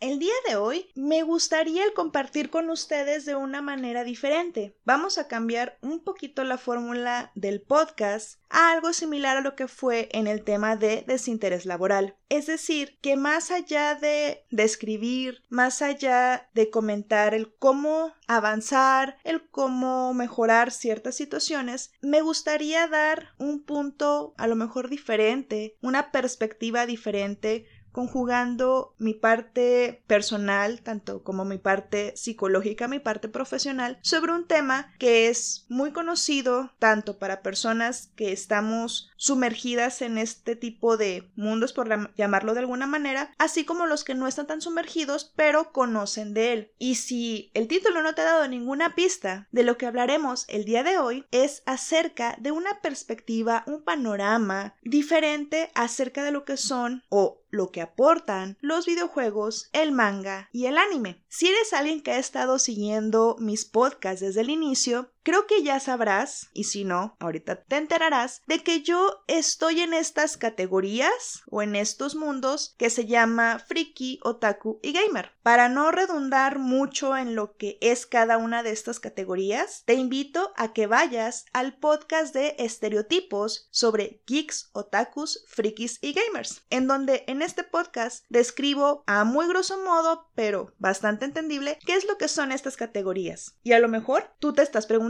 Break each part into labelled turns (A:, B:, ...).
A: El día de hoy me gustaría el compartir con ustedes de una manera diferente. Vamos a cambiar un poquito la fórmula del podcast a algo similar a lo que fue en el tema de desinterés laboral. Es decir, que más allá de describir, más allá de comentar el cómo avanzar, el cómo mejorar ciertas situaciones, me gustaría dar un punto a lo mejor diferente, una perspectiva diferente conjugando mi parte personal, tanto como mi parte psicológica, mi parte profesional, sobre un tema que es muy conocido tanto para personas que estamos sumergidas en este tipo de mundos, por llamarlo de alguna manera, así como los que no están tan sumergidos, pero conocen de él. Y si el título no te ha dado ninguna pista de lo que hablaremos el día de hoy, es acerca de una perspectiva, un panorama diferente acerca de lo que son o lo que aportan los videojuegos, el manga y el anime. Si eres alguien que ha estado siguiendo mis podcasts desde el inicio, Creo que ya sabrás, y si no, ahorita te enterarás, de que yo estoy en estas categorías o en estos mundos que se llama friki, otaku y gamer. Para no redundar mucho en lo que es cada una de estas categorías, te invito a que vayas al podcast de estereotipos sobre geeks, otakus, frikis y gamers, en donde en este podcast describo a muy grosso modo, pero bastante entendible, qué es lo que son estas categorías. Y a lo mejor tú te estás preguntando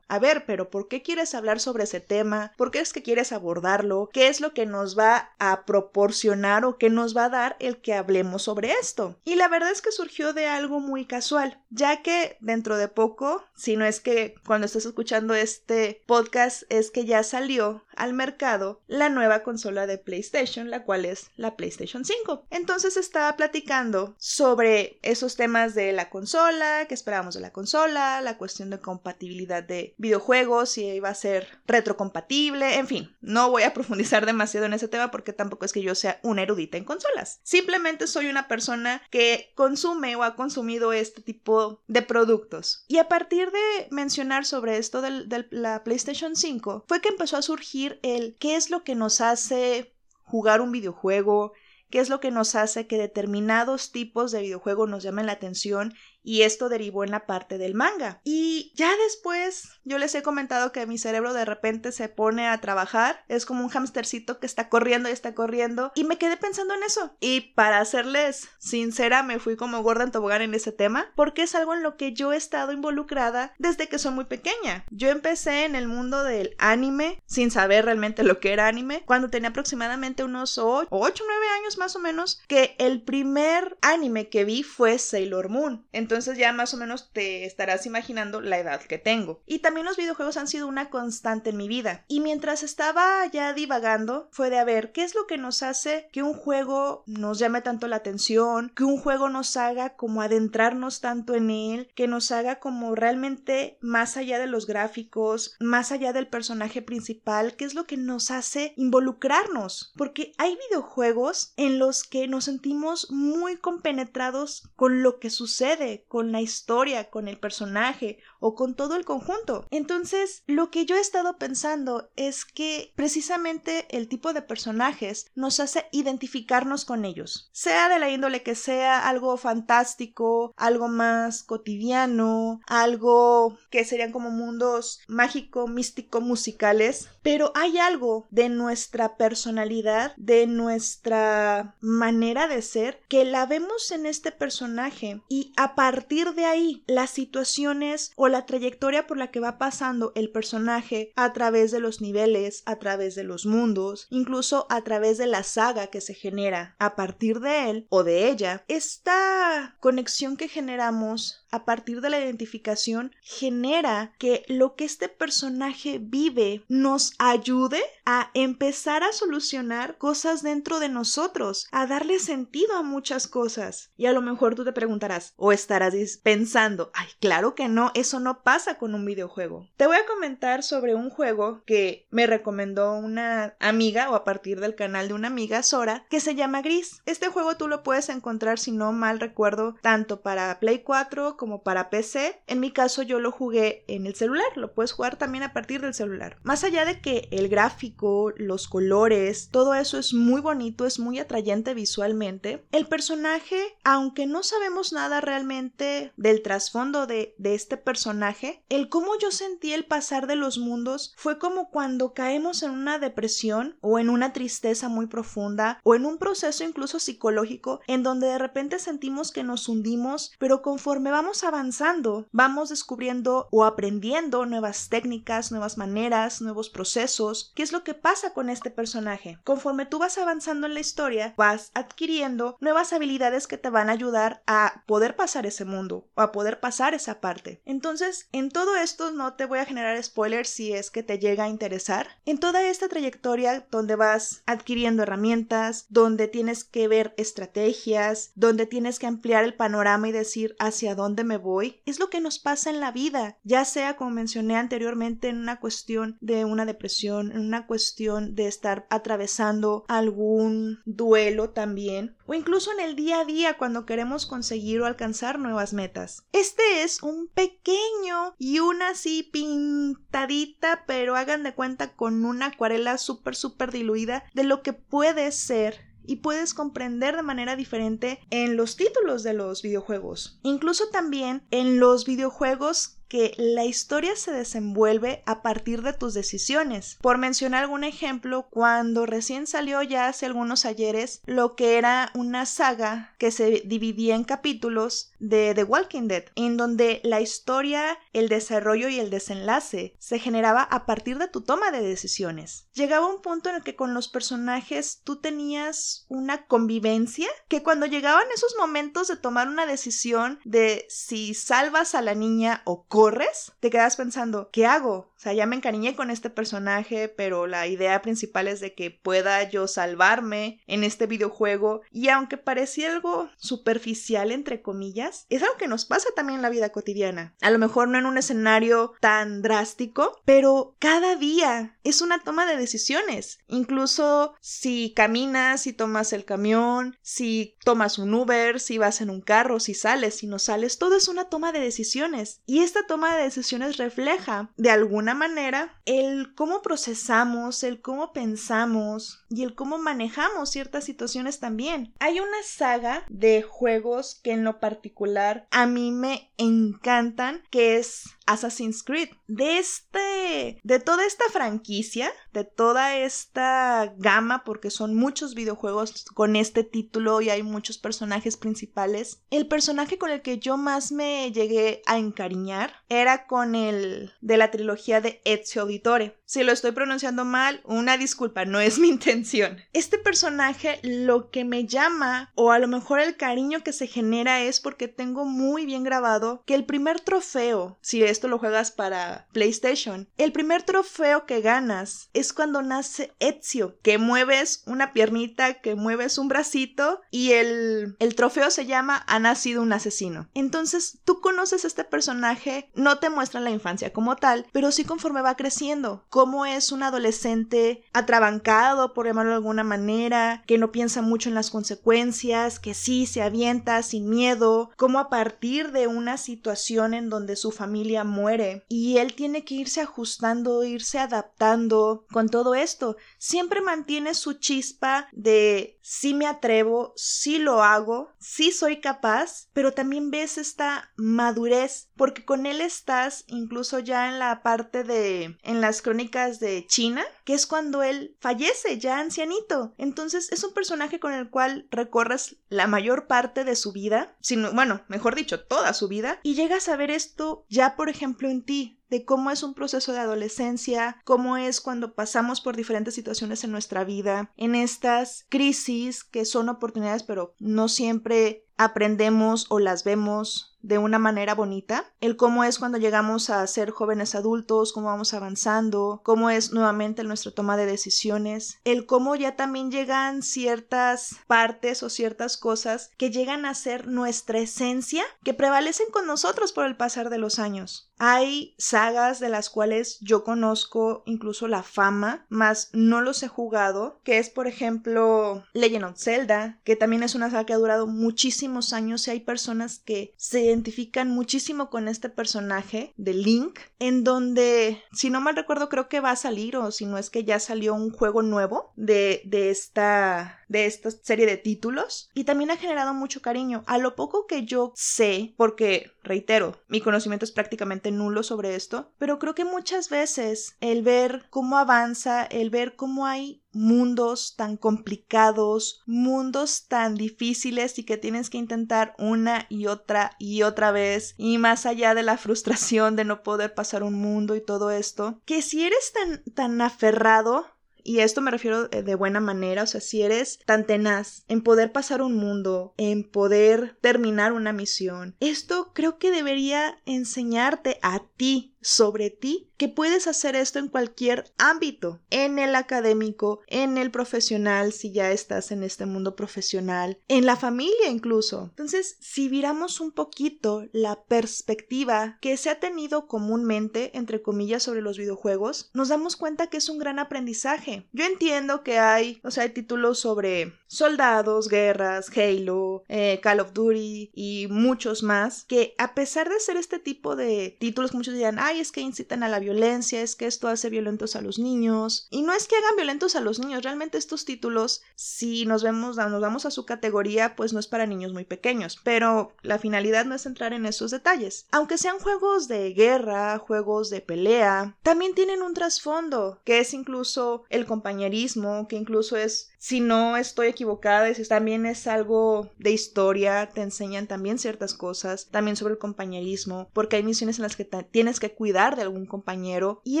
A: a ver, pero ¿por qué quieres hablar sobre ese tema? ¿Por qué es que quieres abordarlo? ¿Qué es lo que nos va a proporcionar o qué nos va a dar el que hablemos sobre esto? Y la verdad es que surgió de algo muy casual, ya que dentro de poco, si no es que cuando estés escuchando este podcast es que ya salió al mercado la nueva consola de PlayStation, la cual es la PlayStation 5. Entonces estaba platicando sobre esos temas de la consola, que esperábamos de la consola, la cuestión de compatibilidad de videojuegos, si iba a ser retrocompatible, en fin, no voy a profundizar demasiado en ese tema porque tampoco es que yo sea una erudita en consolas. Simplemente soy una persona que consume o ha consumido este tipo de productos. Y a partir de mencionar sobre esto de la PlayStation 5, fue que empezó a surgir el qué es lo que nos hace jugar un videojuego, qué es lo que nos hace que determinados tipos de videojuegos nos llamen la atención y esto derivó en la parte del manga. Y ya después yo les he comentado que mi cerebro de repente se pone a trabajar, es como un hamstercito que está corriendo y está corriendo y me quedé pensando en eso. Y para serles sincera, me fui como gorda en tobogán en ese tema porque es algo en lo que yo he estado involucrada desde que soy muy pequeña. Yo empecé en el mundo del anime sin saber realmente lo que era anime cuando tenía aproximadamente unos 8 o 9 años más o menos que el primer anime que vi fue Sailor Moon. Entonces entonces ya más o menos te estarás imaginando la edad que tengo. Y también los videojuegos han sido una constante en mi vida. Y mientras estaba ya divagando, fue de a ver qué es lo que nos hace que un juego nos llame tanto la atención, que un juego nos haga como adentrarnos tanto en él, que nos haga como realmente más allá de los gráficos, más allá del personaje principal, qué es lo que nos hace involucrarnos. Porque hay videojuegos en los que nos sentimos muy compenetrados con lo que sucede, con la historia, con el personaje o con todo el conjunto. Entonces, lo que yo he estado pensando es que precisamente el tipo de personajes nos hace identificarnos con ellos, sea de la índole que sea algo fantástico, algo más cotidiano, algo que serían como mundos mágico, místico, musicales, pero hay algo de nuestra personalidad, de nuestra manera de ser, que la vemos en este personaje y a partir de ahí las situaciones o la trayectoria por la que va pasando el personaje a través de los niveles, a través de los mundos, incluso a través de la saga que se genera a partir de él o de ella, esta conexión que generamos a partir de la identificación genera que lo que este personaje vive nos ayude a empezar a solucionar cosas dentro de nosotros, a darle sentido a muchas cosas. Y a lo mejor tú te preguntarás, ¿o estará pensando, ay, claro que no, eso no pasa con un videojuego. Te voy a comentar sobre un juego que me recomendó una amiga o a partir del canal de una amiga, Sora, que se llama Gris. Este juego tú lo puedes encontrar, si no mal recuerdo, tanto para Play 4 como para PC. En mi caso yo lo jugué en el celular, lo puedes jugar también a partir del celular. Más allá de que el gráfico, los colores, todo eso es muy bonito, es muy atrayente visualmente, el personaje, aunque no sabemos nada realmente del trasfondo de, de este personaje, el cómo yo sentí el pasar de los mundos fue como cuando caemos en una depresión o en una tristeza muy profunda o en un proceso incluso psicológico en donde de repente sentimos que nos hundimos, pero conforme vamos avanzando, vamos descubriendo o aprendiendo nuevas técnicas, nuevas maneras, nuevos procesos. ¿Qué es lo que pasa con este personaje? Conforme tú vas avanzando en la historia, vas adquiriendo nuevas habilidades que te van a ayudar a poder pasar ese mundo o a poder pasar esa parte. Entonces, en todo esto no te voy a generar spoilers si es que te llega a interesar. En toda esta trayectoria donde vas adquiriendo herramientas, donde tienes que ver estrategias, donde tienes que ampliar el panorama y decir hacia dónde me voy, es lo que nos pasa en la vida, ya sea como mencioné anteriormente en una cuestión de una depresión, en una cuestión de estar atravesando algún duelo también, o incluso en el día a día cuando queremos conseguir o alcanzar nuevas metas. Este es un pequeño y una así pintadita, pero hagan de cuenta con una acuarela súper, súper diluida de lo que puede ser y puedes comprender de manera diferente en los títulos de los videojuegos. Incluso también en los videojuegos que la historia se desenvuelve a partir de tus decisiones. Por mencionar algún ejemplo, cuando recién salió ya hace algunos ayeres lo que era una saga que se dividía en capítulos de The Walking Dead, en donde la historia, el desarrollo y el desenlace se generaba a partir de tu toma de decisiones. Llegaba un punto en el que con los personajes tú tenías una convivencia que cuando llegaban esos momentos de tomar una decisión de si salvas a la niña o corres, te quedas pensando, ¿qué hago? O sea, ya me encariñé con este personaje, pero la idea principal es de que pueda yo salvarme en este videojuego. Y aunque parecía algo superficial, entre comillas, es algo que nos pasa también en la vida cotidiana. A lo mejor no en un escenario tan drástico, pero cada día es una toma de decisiones. Incluso si caminas, si tomas el camión, si tomas un Uber, si vas en un carro, si sales, si no sales, todo es una toma de decisiones. Y esta toma de decisiones refleja de alguna manera el cómo procesamos, el cómo pensamos y el cómo manejamos ciertas situaciones también. Hay una saga de juegos que en lo particular a mí me encantan, que es Assassin's Creed. De este, de toda esta franquicia, de toda esta gama, porque son muchos videojuegos con este título y hay muchos personajes principales, el personaje con el que yo más me llegué a encariñar era con el de la trilogía de Ezio Auditore. Si lo estoy pronunciando mal, una disculpa, no es mi intención. Este personaje lo que me llama, o a lo mejor el cariño que se genera es porque tengo muy bien grabado que el primer trofeo, si esto lo juegas para PlayStation, el primer trofeo que ganas es cuando nace Ezio, que mueves una piernita, que mueves un bracito y el, el trofeo se llama Ha nacido un asesino. Entonces tú conoces a este personaje, no te muestran la infancia como tal, pero sí conforme va creciendo cómo es un adolescente atrabancado, por llamarlo de alguna manera, que no piensa mucho en las consecuencias, que sí se avienta sin miedo, cómo a partir de una situación en donde su familia muere y él tiene que irse ajustando, irse adaptando con todo esto, siempre mantiene su chispa de sí me atrevo, sí lo hago, sí soy capaz, pero también ves esta madurez, porque con él estás incluso ya en la parte de en las crónicas de China, que es cuando él fallece ya ancianito. Entonces es un personaje con el cual recorres la mayor parte de su vida, sino, bueno, mejor dicho, toda su vida, y llegas a ver esto ya, por ejemplo, en ti, de cómo es un proceso de adolescencia, cómo es cuando pasamos por diferentes situaciones en nuestra vida, en estas crisis que son oportunidades, pero no siempre aprendemos o las vemos de una manera bonita, el cómo es cuando llegamos a ser jóvenes adultos, cómo vamos avanzando, cómo es nuevamente nuestra toma de decisiones, el cómo ya también llegan ciertas partes o ciertas cosas que llegan a ser nuestra esencia, que prevalecen con nosotros por el pasar de los años. Hay sagas de las cuales yo conozco incluso la fama, mas no los he jugado, que es por ejemplo Legend of Zelda, que también es una saga que ha durado muchísimos años y hay personas que se identifican muchísimo con este personaje de Link, en donde, si no mal recuerdo, creo que va a salir o si no es que ya salió un juego nuevo de, de esta de esta serie de títulos y también ha generado mucho cariño. A lo poco que yo sé, porque reitero, mi conocimiento es prácticamente nulo sobre esto, pero creo que muchas veces el ver cómo avanza, el ver cómo hay mundos tan complicados, mundos tan difíciles y que tienes que intentar una y otra y otra vez y más allá de la frustración de no poder pasar un mundo y todo esto, que si eres tan tan aferrado y esto me refiero eh, de buena manera, o sea, si eres tan tenaz en poder pasar un mundo, en poder terminar una misión, esto creo que debería enseñarte a ti sobre ti que puedes hacer esto en cualquier ámbito, en el académico, en el profesional, si ya estás en este mundo profesional, en la familia incluso. Entonces, si viramos un poquito la perspectiva que se ha tenido comúnmente, entre comillas, sobre los videojuegos, nos damos cuenta que es un gran aprendizaje. Yo entiendo que hay, o sea, hay títulos sobre soldados, guerras, Halo, eh, Call of Duty y muchos más, que a pesar de ser este tipo de títulos, muchos dirán, ay, es que incitan a la violencia, es que esto hace violentos a los niños. Y no es que hagan violentos a los niños, realmente estos títulos, si nos vemos, nos vamos a su categoría, pues no es para niños muy pequeños, pero la finalidad no es entrar en esos detalles. Aunque sean juegos de guerra, juegos de pelea, también tienen un trasfondo, que es incluso el compañerismo, que incluso es si no estoy equivocada, también es algo de historia, te enseñan también ciertas cosas, también sobre el compañerismo, porque hay misiones en las que tienes que cuidar de algún compañero y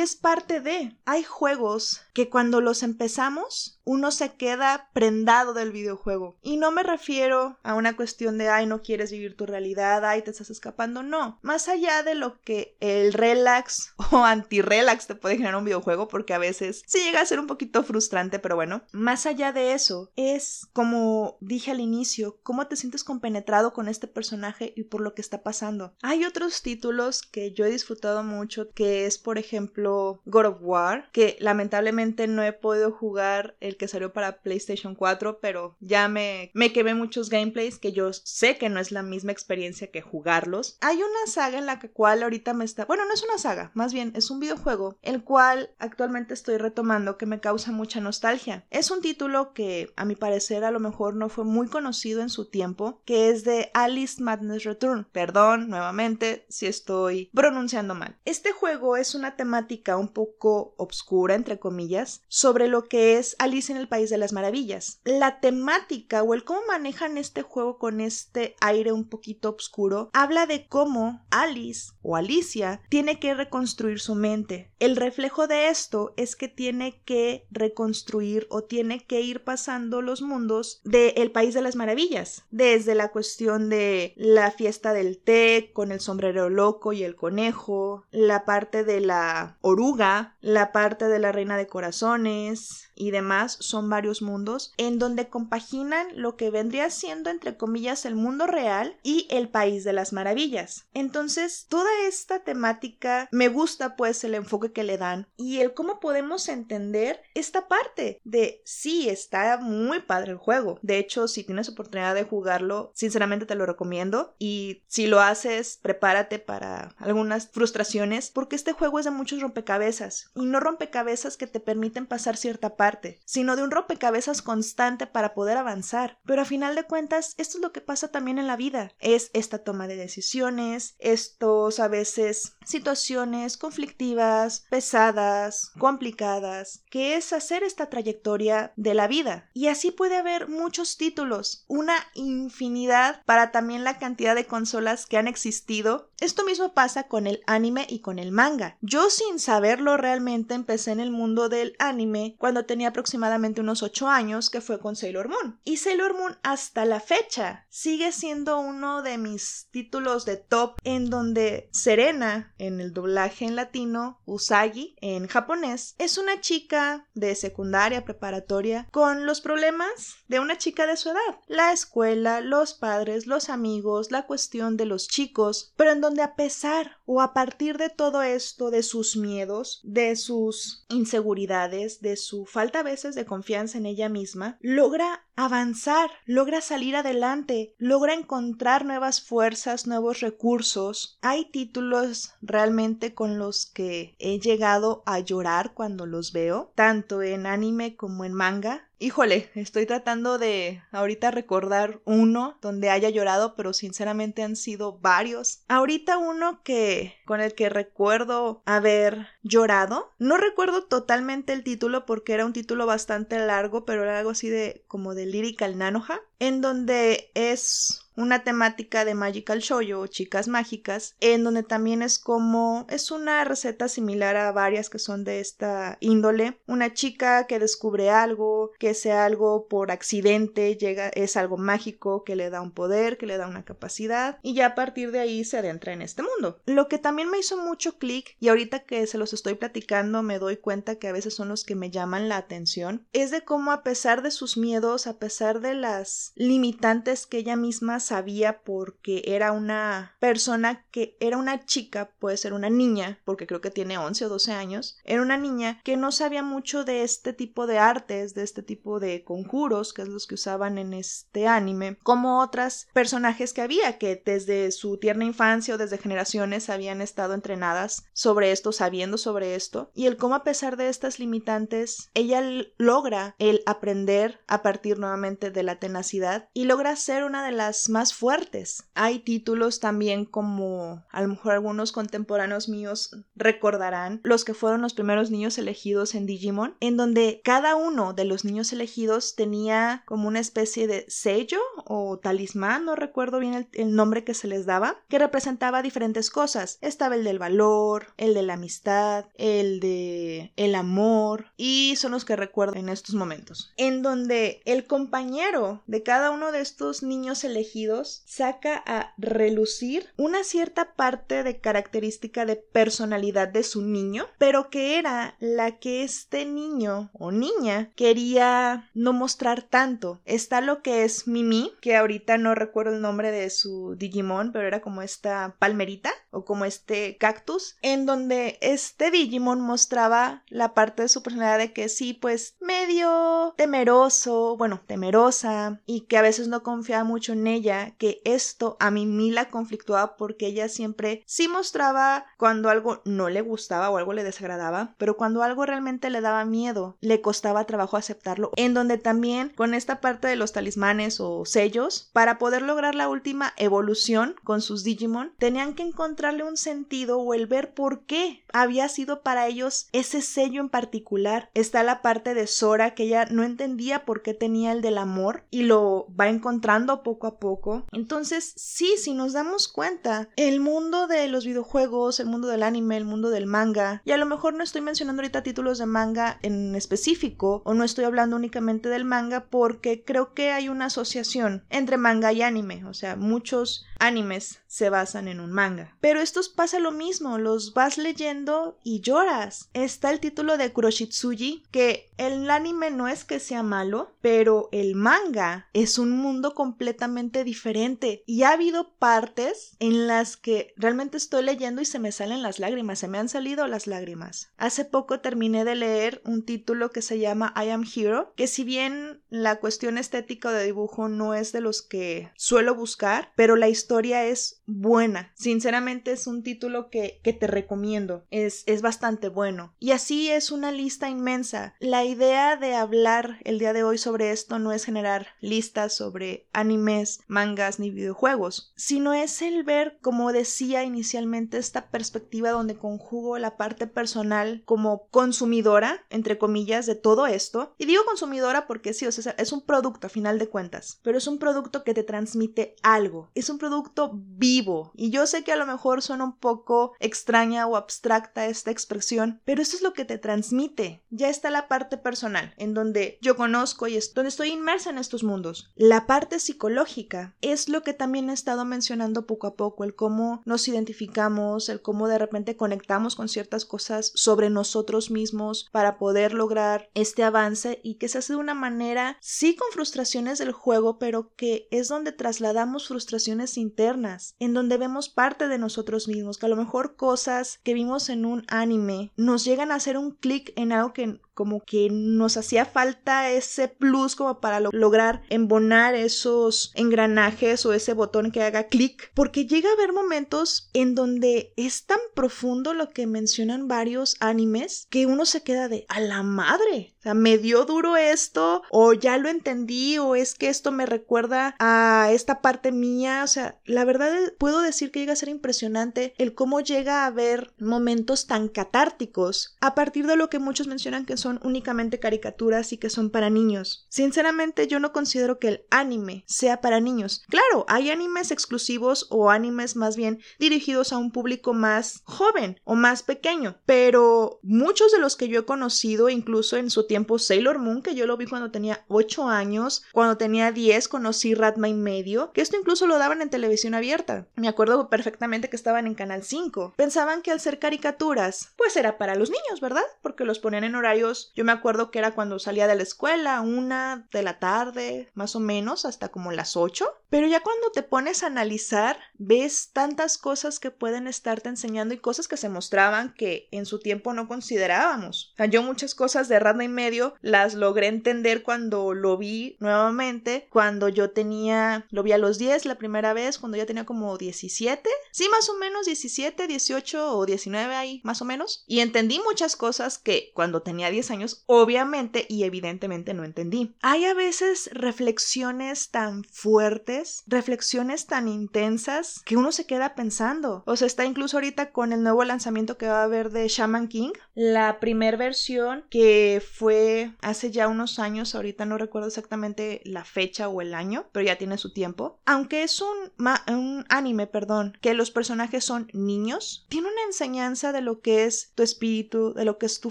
A: es parte de. Hay juegos que cuando los empezamos, uno se queda prendado del videojuego. Y no me refiero a una cuestión de, ay, no quieres vivir tu realidad, ay, te estás escapando, no. Más allá de lo que el relax o anti-relax te puede generar un videojuego, porque a veces sí llega a ser un poquito frustrante, pero bueno, más allá de eso es, como dije al inicio, cómo te sientes compenetrado con este personaje y por lo que está pasando. Hay otros títulos que yo he disfrutado mucho, que es por ejemplo God of War, que lamentablemente no he podido jugar el que salió para PlayStation 4, pero ya me, me quemé muchos gameplays que yo sé que no es la misma experiencia que jugarlos. Hay una saga en la cual ahorita me está, bueno, no es una saga, más bien es un videojuego, el cual actualmente estoy retomando que me causa mucha nostalgia. Es un título que a mi parecer a lo mejor no fue muy conocido en su tiempo, que es de Alice Madness Return. Perdón nuevamente si estoy pronunciando mal. Este juego es una temática un poco obscura, entre comillas, sobre lo que es Alice en el País de las Maravillas. La temática o el cómo manejan este juego con este aire un poquito oscuro habla de cómo Alice o Alicia tiene que reconstruir su mente. El reflejo de esto es que tiene que reconstruir o tiene que ir pasando los mundos de El País de las Maravillas, desde la cuestión de la fiesta del té con el sombrero loco y el conejo, la parte de la oruga, la parte de la reina de corazones y demás, son varios mundos en donde compaginan lo que vendría siendo entre comillas el mundo real y el País de las Maravillas. Entonces, toda esta temática me gusta pues el enfoque que le dan y el cómo podemos entender esta parte de sí, es está muy padre el juego. De hecho, si tienes oportunidad de jugarlo, sinceramente te lo recomiendo. Y si lo haces, prepárate para algunas frustraciones, porque este juego es de muchos rompecabezas. Y no rompecabezas que te permiten pasar cierta parte, sino de un rompecabezas constante para poder avanzar. Pero a final de cuentas, esto es lo que pasa también en la vida. Es esta toma de decisiones, estos a veces situaciones conflictivas, pesadas, complicadas, que es hacer esta trayectoria de la vida. Y así puede haber muchos títulos, una infinidad para también la cantidad de consolas que han existido. Esto mismo pasa con el anime y con el manga. Yo sin saberlo realmente empecé en el mundo del anime cuando tenía aproximadamente unos 8 años, que fue con Sailor Moon. Y Sailor Moon hasta la fecha sigue siendo uno de mis títulos de top en donde Serena, en el doblaje en latino, Usagi en japonés, es una chica de secundaria preparatoria con los problemas de una chica de su edad. La escuela, los padres, los amigos, la cuestión de los chicos, pero en donde a pesar o a partir de todo esto, de sus miedos, de sus inseguridades, de su falta a veces de confianza en ella misma, logra avanzar, logra salir adelante, logra encontrar nuevas fuerzas, nuevos recursos. Hay títulos realmente con los que he llegado a llorar cuando los veo, tanto en anime como en manga. Híjole, estoy tratando de ahorita recordar uno donde haya llorado, pero sinceramente han sido varios. Ahorita uno que con el que recuerdo haber llorado. No recuerdo totalmente el título porque era un título bastante largo, pero era algo así de como de Lyrical Nanoha, en donde es una temática de Magical Shoujo o chicas mágicas, en donde también es como es una receta similar a varias que son de esta índole, una chica que descubre algo, que sea algo por accidente, llega es algo mágico que le da un poder, que le da una capacidad y ya a partir de ahí se adentra en este mundo. Lo que también me hizo mucho clic y ahorita que se los estoy platicando me doy cuenta que a veces son los que me llaman la atención, es de cómo a pesar de sus miedos, a pesar de las limitantes que ella misma sabía porque era una persona que era una chica, puede ser una niña, porque creo que tiene 11 o 12 años, era una niña que no sabía mucho de este tipo de artes, de este tipo de conjuros, que es los que usaban en este anime, como otras personajes que había que desde su tierna infancia o desde generaciones habían estado entrenadas sobre esto, sabiendo sobre esto, y el cómo a pesar de estas limitantes, ella logra el aprender a partir nuevamente de la tenacidad y logra ser una de las más fuertes. Hay títulos también como a lo mejor algunos contemporáneos míos recordarán los que fueron los primeros niños elegidos en Digimon, en donde cada uno de los niños elegidos tenía como una especie de sello o talismán, no recuerdo bien el, el nombre que se les daba, que representaba diferentes cosas. Estaba el del valor, el de la amistad, el de el amor y son los que recuerdo en estos momentos. En donde el compañero de cada uno de estos niños elegidos saca a relucir una cierta parte de característica de personalidad de su niño, pero que era la que este niño o niña quería no mostrar tanto. Está lo que es Mimi, que ahorita no recuerdo el nombre de su Digimon, pero era como esta palmerita o como este cactus, en donde este Digimon mostraba la parte de su personalidad de que sí, pues medio temeroso, bueno, temerosa, y que a veces no confiaba mucho en ella, que esto a mí la conflictuaba porque ella siempre sí mostraba cuando algo no le gustaba o algo le desagradaba, pero cuando algo realmente le daba miedo, le costaba trabajo aceptarlo, en donde también con esta parte de los talismanes o sellos, para poder lograr la última evolución con sus Digimon, tenían que encontrarle un sentido o el ver por qué había sido para ellos ese sello en particular. Está la parte de Sora que ella no entendía por qué tenía el del amor y lo va encontrando poco a poco. Entonces, sí, si nos damos cuenta, el mundo de los videojuegos, el mundo del anime, el mundo del manga, y a lo mejor no estoy mencionando ahorita títulos de manga en específico, o no estoy hablando únicamente del manga, porque creo que hay una asociación entre manga y anime, o sea, muchos animes se basan en un manga. Pero estos pasa lo mismo, los vas leyendo y lloras. Está el título de Kuroshitsuji, que el anime no es que sea malo, pero el manga es un mundo completamente diferente y ha habido partes en las que realmente estoy leyendo y se me salen las lágrimas, se me han salido las lágrimas. Hace poco terminé de leer un título que se llama I Am Hero, que si bien la cuestión estética de dibujo no es de los que suelo buscar, pero la historia es buena. Sinceramente es un título que, que te recomiendo, es, es bastante bueno. Y así es una lista inmensa. La idea de hablar el día de hoy sobre esto no es generar listas sobre animes, mangas ni videojuegos, sino es el ver, como decía inicialmente, esta perspectiva donde conjugo la parte personal como consumidora, entre comillas, de todo esto. Y digo consumidora porque sí, o es un producto a final de cuentas, pero es un producto que te transmite algo, es un producto vivo Y yo sé que a lo mejor suena un poco extraña o abstracta esta expresión, pero esto es lo que te transmite. Ya está la parte personal, en donde yo conozco y es donde estoy inmersa en estos mundos. La parte psicológica es lo que también he estado mencionando poco a poco, el cómo nos identificamos, el cómo de repente conectamos con ciertas cosas sobre nosotros mismos para poder lograr este avance y que se hace de una manera, sí con frustraciones del juego, pero que es donde trasladamos frustraciones internas, en donde vemos parte de nosotros mismos, que a lo mejor cosas que vimos en un anime nos llegan a hacer un clic en algo que como que nos hacía falta ese plus como para lograr embonar esos engranajes o ese botón que haga clic, porque llega a haber momentos en donde es tan profundo lo que mencionan varios animes que uno se queda de a la madre, o sea, me dio duro esto o ya lo entendí o es que esto me recuerda a esta parte mía, o sea, la verdad puedo decir que llega a ser impresionante el cómo llega a haber momentos tan catárticos a partir de lo que muchos mencionan que son únicamente caricaturas y que son para niños. Sinceramente yo no considero que el anime sea para niños. Claro, hay animes exclusivos o animes más bien dirigidos a un público más joven o más pequeño, pero muchos de los que yo he conocido, incluso en su tiempo Sailor Moon, que yo lo vi cuando tenía 8 años, cuando tenía 10 conocí Ratma y medio, que esto incluso lo daban en televisión abierta. Me acuerdo perfectamente que estaban en Canal 5. Pensaban que al ser caricaturas, pues era para los niños, ¿verdad? Porque los ponían en horarios yo me acuerdo que era cuando salía de la escuela, una de la tarde, más o menos, hasta como las ocho. Pero ya cuando te pones a analizar, ves tantas cosas que pueden estarte enseñando y cosas que se mostraban que en su tiempo no considerábamos. O sea, yo muchas cosas de Radna y medio las logré entender cuando lo vi nuevamente, cuando yo tenía, lo vi a los 10 la primera vez, cuando ya tenía como 17. Sí, más o menos 17, 18 o 19 ahí, más o menos. Y entendí muchas cosas que cuando tenía 10 años, obviamente y evidentemente no entendí. Hay a veces reflexiones tan fuertes, reflexiones tan intensas que uno se queda pensando. O sea, está incluso ahorita con el nuevo lanzamiento que va a haber de Shaman King, la primera versión que fue hace ya unos años, ahorita no recuerdo exactamente la fecha o el año, pero ya tiene su tiempo. Aunque es un, un anime, perdón, que los personajes son niños, tiene una enseñanza de lo que es tu espíritu, de lo que es tu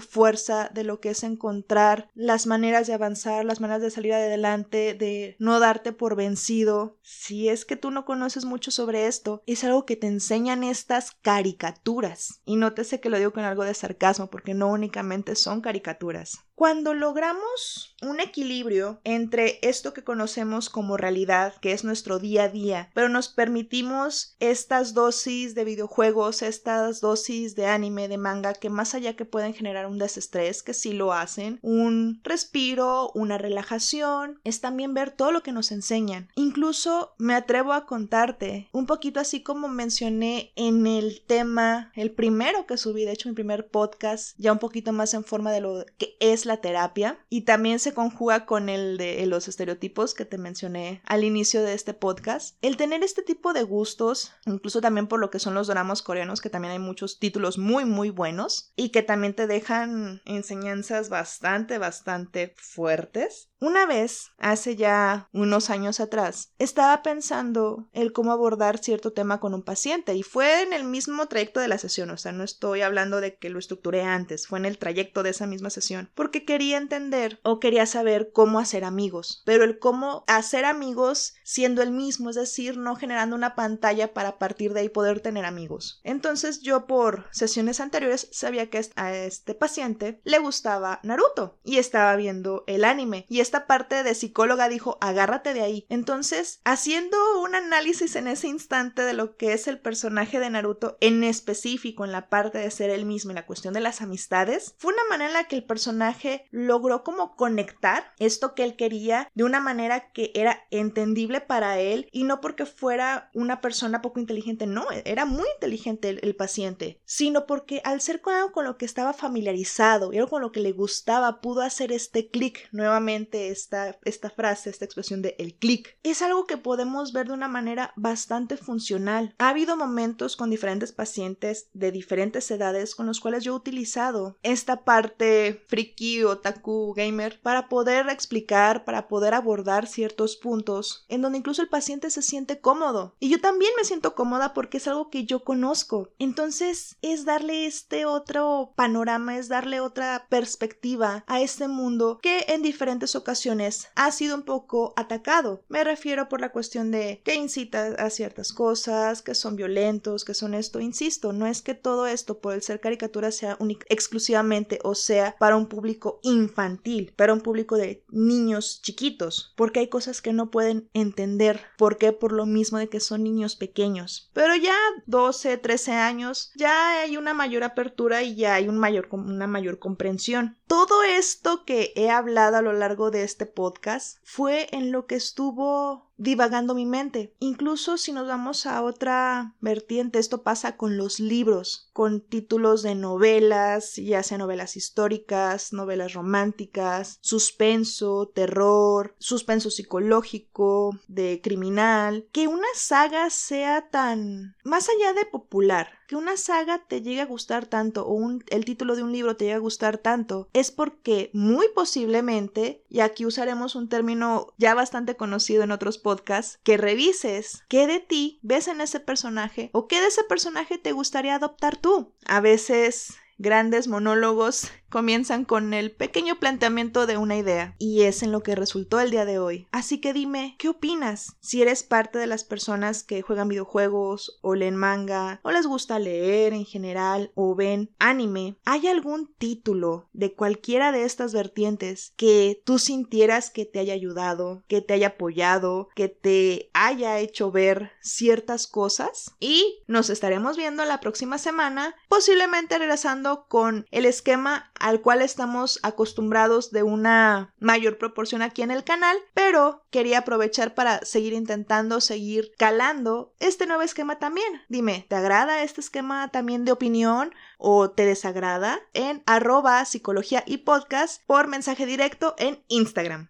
A: fuerza, de lo que es encontrar las maneras de avanzar, las maneras de salir adelante, de no darte por vencido. Si es que tú no conoces mucho sobre esto, es algo que te enseñan estas caricaturas. Y nótese que lo digo con algo de sarcasmo, porque no únicamente son caricaturas. Cuando logramos un equilibrio entre esto que conocemos como realidad, que es nuestro día a día, pero nos permitimos estas dosis de videojuegos, estas dosis de anime, de manga, que más allá que pueden generar un desestrés, que sí lo hacen, un respiro, una relajación, es también ver todo lo que nos enseñan. Incluso me atrevo a contarte, un poquito así como mencioné en el tema, el primero que subí, de hecho mi primer podcast, ya un poquito más en forma de lo que es la terapia y también se conjuga con el de los estereotipos que te mencioné al inicio de este podcast. El tener este tipo de gustos, incluso también por lo que son los dramas coreanos, que también hay muchos títulos muy muy buenos y que también te dejan enseñanzas bastante bastante fuertes. Una vez, hace ya unos años atrás, estaba pensando el cómo abordar cierto tema con un paciente y fue en el mismo trayecto de la sesión, o sea, no estoy hablando de que lo estructuré antes, fue en el trayecto de esa misma sesión, quería entender o quería saber cómo hacer amigos, pero el cómo hacer amigos siendo el mismo, es decir, no generando una pantalla para partir de ahí poder tener amigos. Entonces yo por sesiones anteriores sabía que a este paciente le gustaba Naruto y estaba viendo el anime y esta parte de psicóloga dijo, agárrate de ahí. Entonces, haciendo un análisis en ese instante de lo que es el personaje de Naruto, en específico en la parte de ser él mismo y la cuestión de las amistades, fue una manera en la que el personaje logró como conectar esto que él quería de una manera que era entendible para él y no porque fuera una persona poco inteligente, no, era muy inteligente el, paciente, sino porque al ser con algo con lo que estaba familiarizado y algo con lo que le gustaba, pudo hacer este clic nuevamente esta, esta frase, esta expresión de el clic. Es algo que podemos ver de una manera bastante funcional. Ha habido momentos con diferentes pacientes de diferentes edades con los cuales yo he utilizado esta parte friki friki, otaku, gamer, para poder explicar, para poder abordar ciertos puntos en donde incluso el paciente se siente cómodo. Y yo también me siento cómoda porque es algo que yo conozco. Entonces es darle este otro panorama, es darle otra perspectiva a este mundo que en diferentes ocasiones ha sido un poco atacado. Me refiero por la cuestión de que incita a ciertas cosas, que son violentos, que son esto. Insisto, no es que todo esto por el ser caricatura sea exclusivamente o sea para un público infantil, para un público de niños chiquitos, porque hay cosas que no pueden entender. ¿Por qué? Por lo mismo de que son niños pequeños. Pero ya 12, 13 años, ya hay una mayor apertura y ya hay un mayor, una mayor comprensión. Todo esto que he hablado a lo largo de este podcast fue en lo que estuvo divagando mi mente. Incluso si nos vamos a otra vertiente, esto pasa con los libros, con títulos de novelas, ya sea novelas históricas, novelas románticas, suspenso, terror, suspenso psicológico, de criminal, que una saga sea tan más allá de popular, que una saga te llegue a gustar tanto o el título de un libro te llegue a gustar tanto es porque muy posiblemente, y aquí usaremos un término ya bastante conocido en otros podcasts, que revises qué de ti ves en ese personaje o qué de ese personaje te gustaría adoptar tú. A veces grandes monólogos comienzan con el pequeño planteamiento de una idea y es en lo que resultó el día de hoy. Así que dime, ¿qué opinas? Si eres parte de las personas que juegan videojuegos o leen manga o les gusta leer en general o ven anime, ¿hay algún título de cualquiera de estas vertientes que tú sintieras que te haya ayudado, que te haya apoyado, que te haya hecho ver ciertas cosas? Y nos estaremos viendo la próxima semana, posiblemente regresando con el esquema al cual estamos acostumbrados de una mayor proporción aquí en el canal, pero quería aprovechar para seguir intentando, seguir calando este nuevo esquema también. Dime, ¿te agrada este esquema también de opinión o te desagrada? En arroba psicología y podcast por mensaje directo en Instagram.